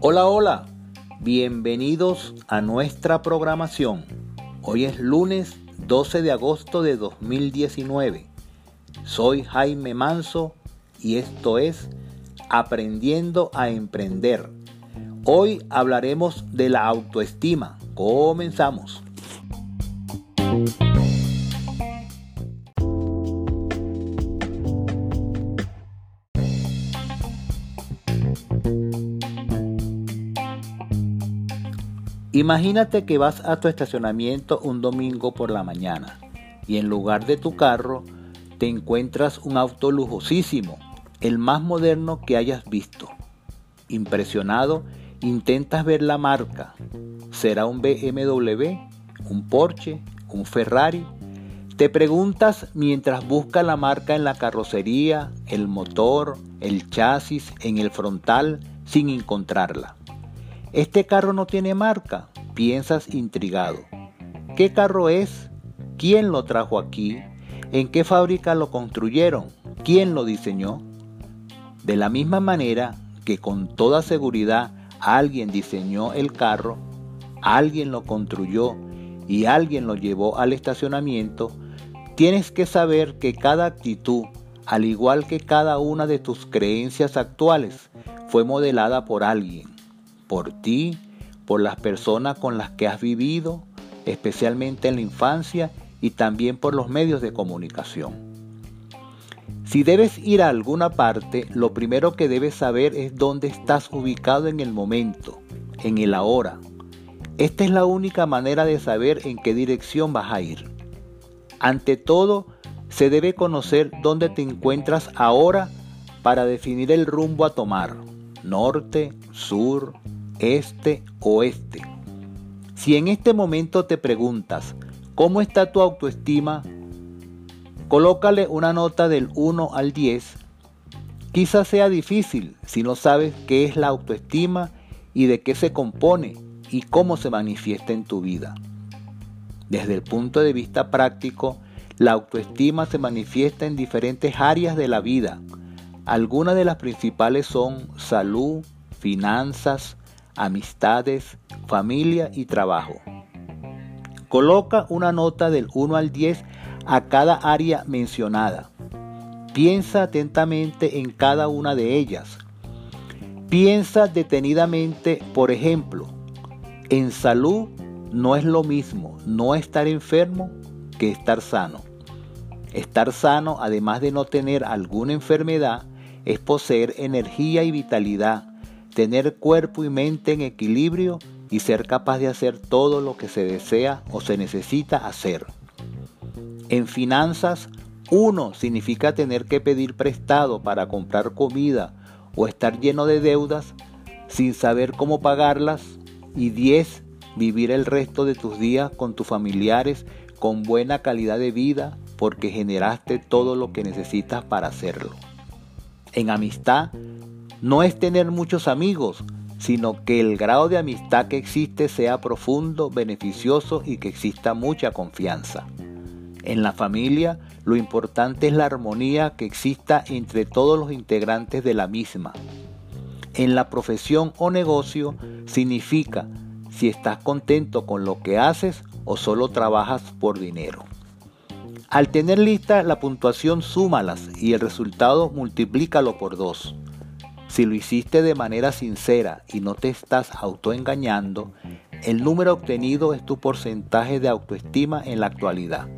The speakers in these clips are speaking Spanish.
Hola, hola, bienvenidos a nuestra programación. Hoy es lunes 12 de agosto de 2019. Soy Jaime Manso y esto es Aprendiendo a Emprender. Hoy hablaremos de la autoestima. Comenzamos. Imagínate que vas a tu estacionamiento un domingo por la mañana y en lugar de tu carro te encuentras un auto lujosísimo, el más moderno que hayas visto. Impresionado, intentas ver la marca. ¿Será un BMW, un Porsche, un Ferrari? Te preguntas mientras buscas la marca en la carrocería, el motor, el chasis, en el frontal, sin encontrarla. Este carro no tiene marca, piensas intrigado. ¿Qué carro es? ¿Quién lo trajo aquí? ¿En qué fábrica lo construyeron? ¿Quién lo diseñó? De la misma manera que con toda seguridad alguien diseñó el carro, alguien lo construyó y alguien lo llevó al estacionamiento, tienes que saber que cada actitud, al igual que cada una de tus creencias actuales, fue modelada por alguien por ti, por las personas con las que has vivido, especialmente en la infancia y también por los medios de comunicación. Si debes ir a alguna parte, lo primero que debes saber es dónde estás ubicado en el momento, en el ahora. Esta es la única manera de saber en qué dirección vas a ir. Ante todo, se debe conocer dónde te encuentras ahora para definir el rumbo a tomar, norte, sur, este, oeste. Si en este momento te preguntas, ¿cómo está tu autoestima? Colócale una nota del 1 al 10. Quizás sea difícil si no sabes qué es la autoestima y de qué se compone y cómo se manifiesta en tu vida. Desde el punto de vista práctico, la autoestima se manifiesta en diferentes áreas de la vida. Algunas de las principales son salud, finanzas, amistades, familia y trabajo. Coloca una nota del 1 al 10 a cada área mencionada. Piensa atentamente en cada una de ellas. Piensa detenidamente, por ejemplo, en salud no es lo mismo no estar enfermo que estar sano. Estar sano, además de no tener alguna enfermedad, es poseer energía y vitalidad, tener cuerpo y mente en equilibrio y ser capaz de hacer todo lo que se desea o se necesita hacer. En finanzas, uno significa tener que pedir prestado para comprar comida o estar lleno de deudas sin saber cómo pagarlas. Y 10. Vivir el resto de tus días con tus familiares con buena calidad de vida porque generaste todo lo que necesitas para hacerlo. En amistad, no es tener muchos amigos, sino que el grado de amistad que existe sea profundo, beneficioso y que exista mucha confianza. En la familia, lo importante es la armonía que exista entre todos los integrantes de la misma. En la profesión o negocio significa si estás contento con lo que haces o solo trabajas por dinero. Al tener lista la puntuación, súmalas y el resultado multiplícalo por dos. Si lo hiciste de manera sincera y no te estás autoengañando, el número obtenido es tu porcentaje de autoestima en la actualidad.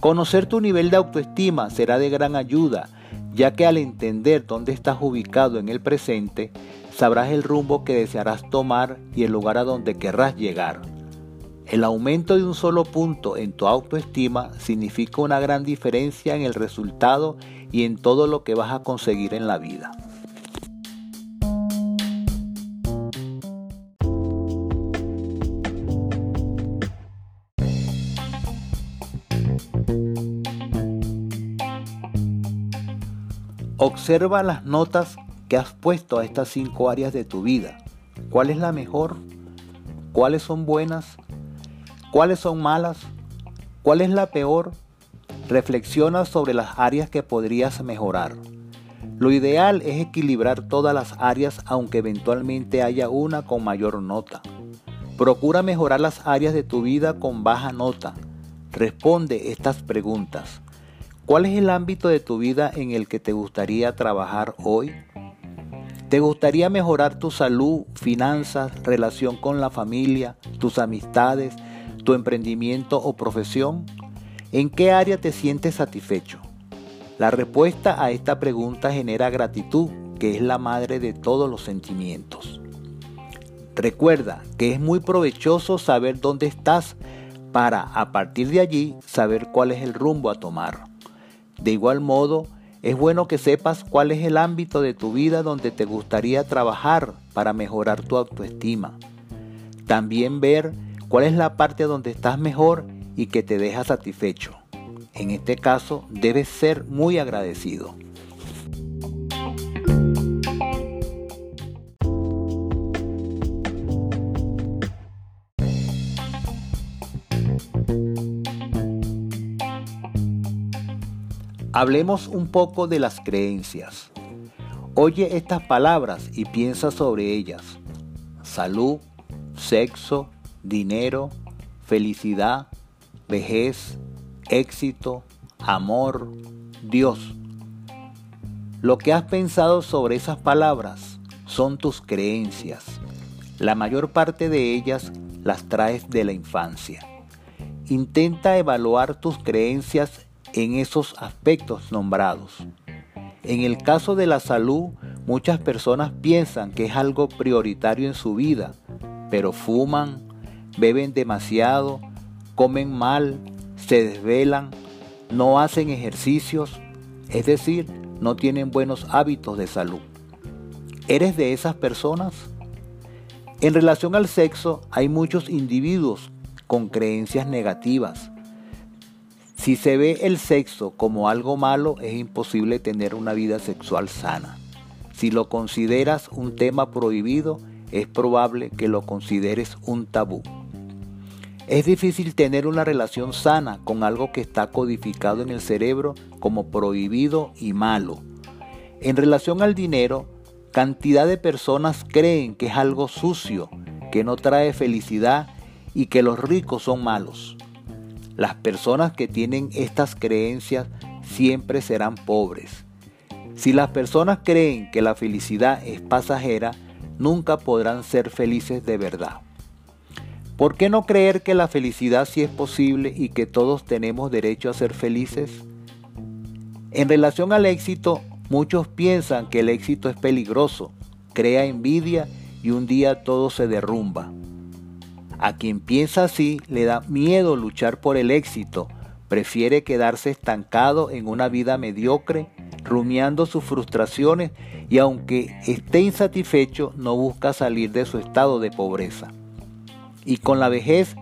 Conocer tu nivel de autoestima será de gran ayuda, ya que al entender dónde estás ubicado en el presente, sabrás el rumbo que desearás tomar y el lugar a donde querrás llegar. El aumento de un solo punto en tu autoestima significa una gran diferencia en el resultado y en todo lo que vas a conseguir en la vida. Observa las notas que has puesto a estas cinco áreas de tu vida. ¿Cuál es la mejor? ¿Cuáles son buenas? ¿Cuáles son malas? ¿Cuál es la peor? reflexiona sobre las áreas que podrías mejorar. Lo ideal es equilibrar todas las áreas aunque eventualmente haya una con mayor nota. Procura mejorar las áreas de tu vida con baja nota. Responde estas preguntas. ¿Cuál es el ámbito de tu vida en el que te gustaría trabajar hoy? ¿Te gustaría mejorar tu salud, finanzas, relación con la familia, tus amistades, tu emprendimiento o profesión? ¿En qué área te sientes satisfecho? La respuesta a esta pregunta genera gratitud, que es la madre de todos los sentimientos. Recuerda que es muy provechoso saber dónde estás para a partir de allí saber cuál es el rumbo a tomar. De igual modo, es bueno que sepas cuál es el ámbito de tu vida donde te gustaría trabajar para mejorar tu autoestima. También ver cuál es la parte donde estás mejor y que te deja satisfecho. En este caso, debes ser muy agradecido. Hablemos un poco de las creencias. Oye estas palabras y piensa sobre ellas. Salud, sexo, dinero, felicidad, vejez, éxito, amor, Dios. Lo que has pensado sobre esas palabras son tus creencias. La mayor parte de ellas las traes de la infancia. Intenta evaluar tus creencias en esos aspectos nombrados. En el caso de la salud, muchas personas piensan que es algo prioritario en su vida, pero fuman, beben demasiado, comen mal, se desvelan, no hacen ejercicios, es decir, no tienen buenos hábitos de salud. ¿Eres de esas personas? En relación al sexo, hay muchos individuos con creencias negativas si se ve el sexo como algo malo, es imposible tener una vida sexual sana. Si lo consideras un tema prohibido, es probable que lo consideres un tabú. Es difícil tener una relación sana con algo que está codificado en el cerebro como prohibido y malo. En relación al dinero, cantidad de personas creen que es algo sucio, que no trae felicidad y que los ricos son malos. Las personas que tienen estas creencias siempre serán pobres. Si las personas creen que la felicidad es pasajera, nunca podrán ser felices de verdad. ¿Por qué no creer que la felicidad sí es posible y que todos tenemos derecho a ser felices? En relación al éxito, muchos piensan que el éxito es peligroso, crea envidia y un día todo se derrumba. A quien piensa así le da miedo luchar por el éxito, prefiere quedarse estancado en una vida mediocre, rumiando sus frustraciones y aunque esté insatisfecho no busca salir de su estado de pobreza. Y con la vejez,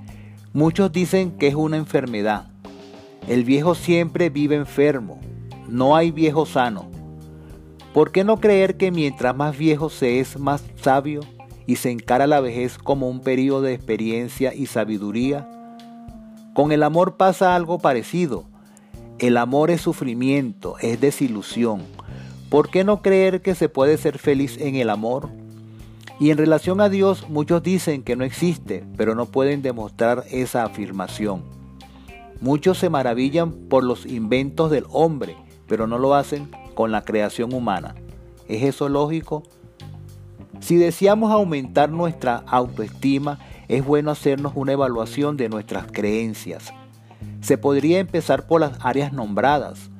muchos dicen que es una enfermedad. El viejo siempre vive enfermo, no hay viejo sano. ¿Por qué no creer que mientras más viejo se es más sabio? Y se encara la vejez como un periodo de experiencia y sabiduría? Con el amor pasa algo parecido. El amor es sufrimiento, es desilusión. ¿Por qué no creer que se puede ser feliz en el amor? Y en relación a Dios, muchos dicen que no existe, pero no pueden demostrar esa afirmación. Muchos se maravillan por los inventos del hombre, pero no lo hacen con la creación humana. ¿Es eso lógico? Si deseamos aumentar nuestra autoestima, es bueno hacernos una evaluación de nuestras creencias. Se podría empezar por las áreas nombradas.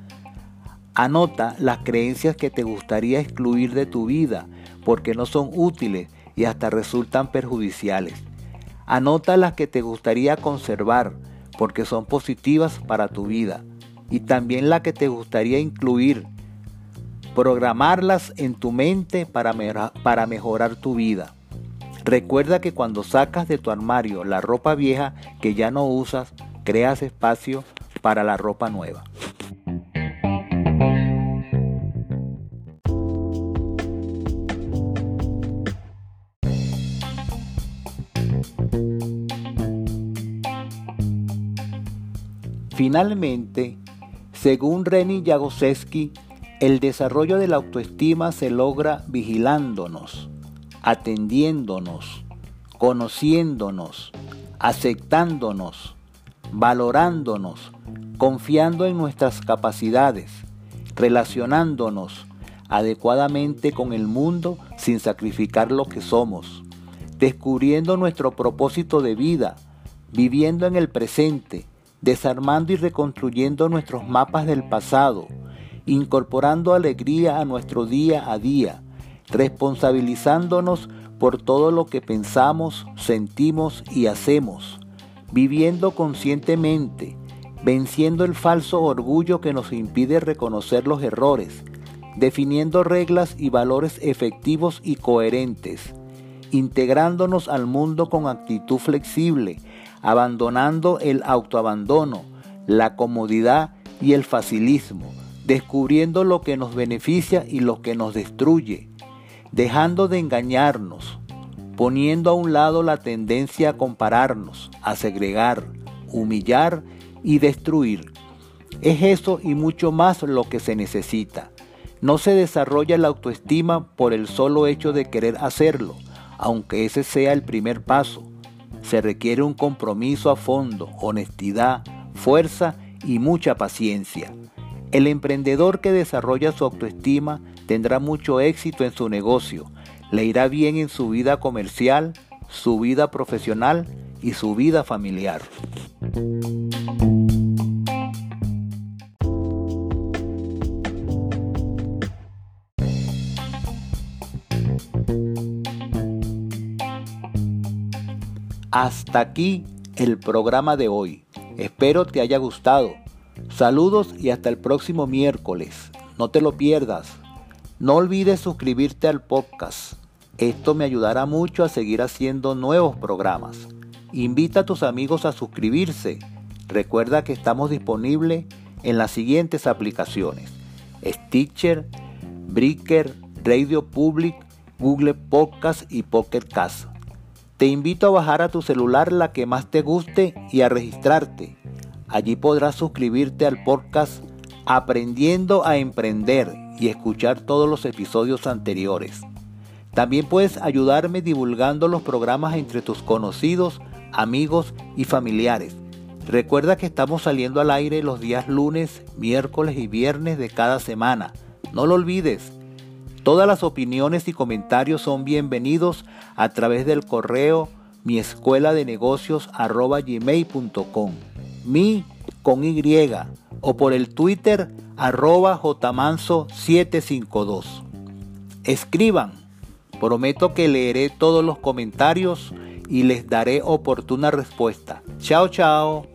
Anota las creencias que te gustaría excluir de tu vida porque no son útiles y hasta resultan perjudiciales. Anota las que te gustaría conservar porque son positivas para tu vida y también las que te gustaría incluir programarlas en tu mente para, mejorar tu vida. Recuerda que cuando sacas de tu armario la ropa vieja que ya no usas, creas espacio para la ropa nueva. Finalmente, Según Reni Jagoseski, el desarrollo de la autoestima se logra vigilándonos, atendiéndonos, conociéndonos, aceptándonos, valorándonos, confiando en nuestras capacidades, relacionándonos adecuadamente con el mundo sin sacrificar lo que somos, descubriendo nuestro propósito de vida, viviendo en el presente, desarmando y reconstruyendo nuestros mapas del pasado, incorporando alegría a nuestro día a día, responsabilizándonos por todo lo que pensamos, sentimos y hacemos, viviendo conscientemente, venciendo el falso orgullo que nos impide reconocer los errores, definiendo reglas y valores efectivos y coherentes, integrándonos al mundo con actitud flexible, abandonando el autoabandono, la comodidad y el facilismo, descubriendo lo que nos beneficia y lo que nos destruye, dejando de engañarnos, poniendo a un lado la tendencia a compararnos, a segregar, humillar y destruir. Es eso y mucho más lo que se necesita. No se desarrolla la autoestima por el solo hecho de querer hacerlo, aunque ese sea el primer paso. Se requiere un compromiso a fondo, honestidad, fuerza y mucha paciencia. El emprendedor que desarrolla su autoestima tendrá mucho éxito en su negocio, le irá bien en su vida comercial, su vida profesional y su vida familiar. Hasta aquí el programa de hoy. Espero te haya gustado. Saludos y hasta el próximo miércoles. No te lo pierdas. No olvides suscribirte al podcast. Esto me ayudará mucho a seguir haciendo nuevos programas. Invita a tus amigos a suscribirse. Recuerda que estamos disponibles en las siguientes aplicaciones. Stitcher, Breaker, Radio Public, Google Podcast y Pocket Cast. Te invito a bajar a tu celular la que más te guste y a registrarte. Allí podrás suscribirte al podcast Aprendiendo a Emprender y escuchar todos los episodios anteriores. También puedes ayudarme divulgando los programas entre tus conocidos, amigos y familiares. Recuerda que estamos saliendo al aire los días lunes, miércoles y viernes de cada semana. No lo olvides. Todas las opiniones y comentarios son bienvenidos a través del correo mi escuela de negocios gmail.com mi con Y o por el Twitter arroba jmanso752. Escriban, prometo que leeré todos los comentarios y les daré oportuna respuesta. Chao, chao.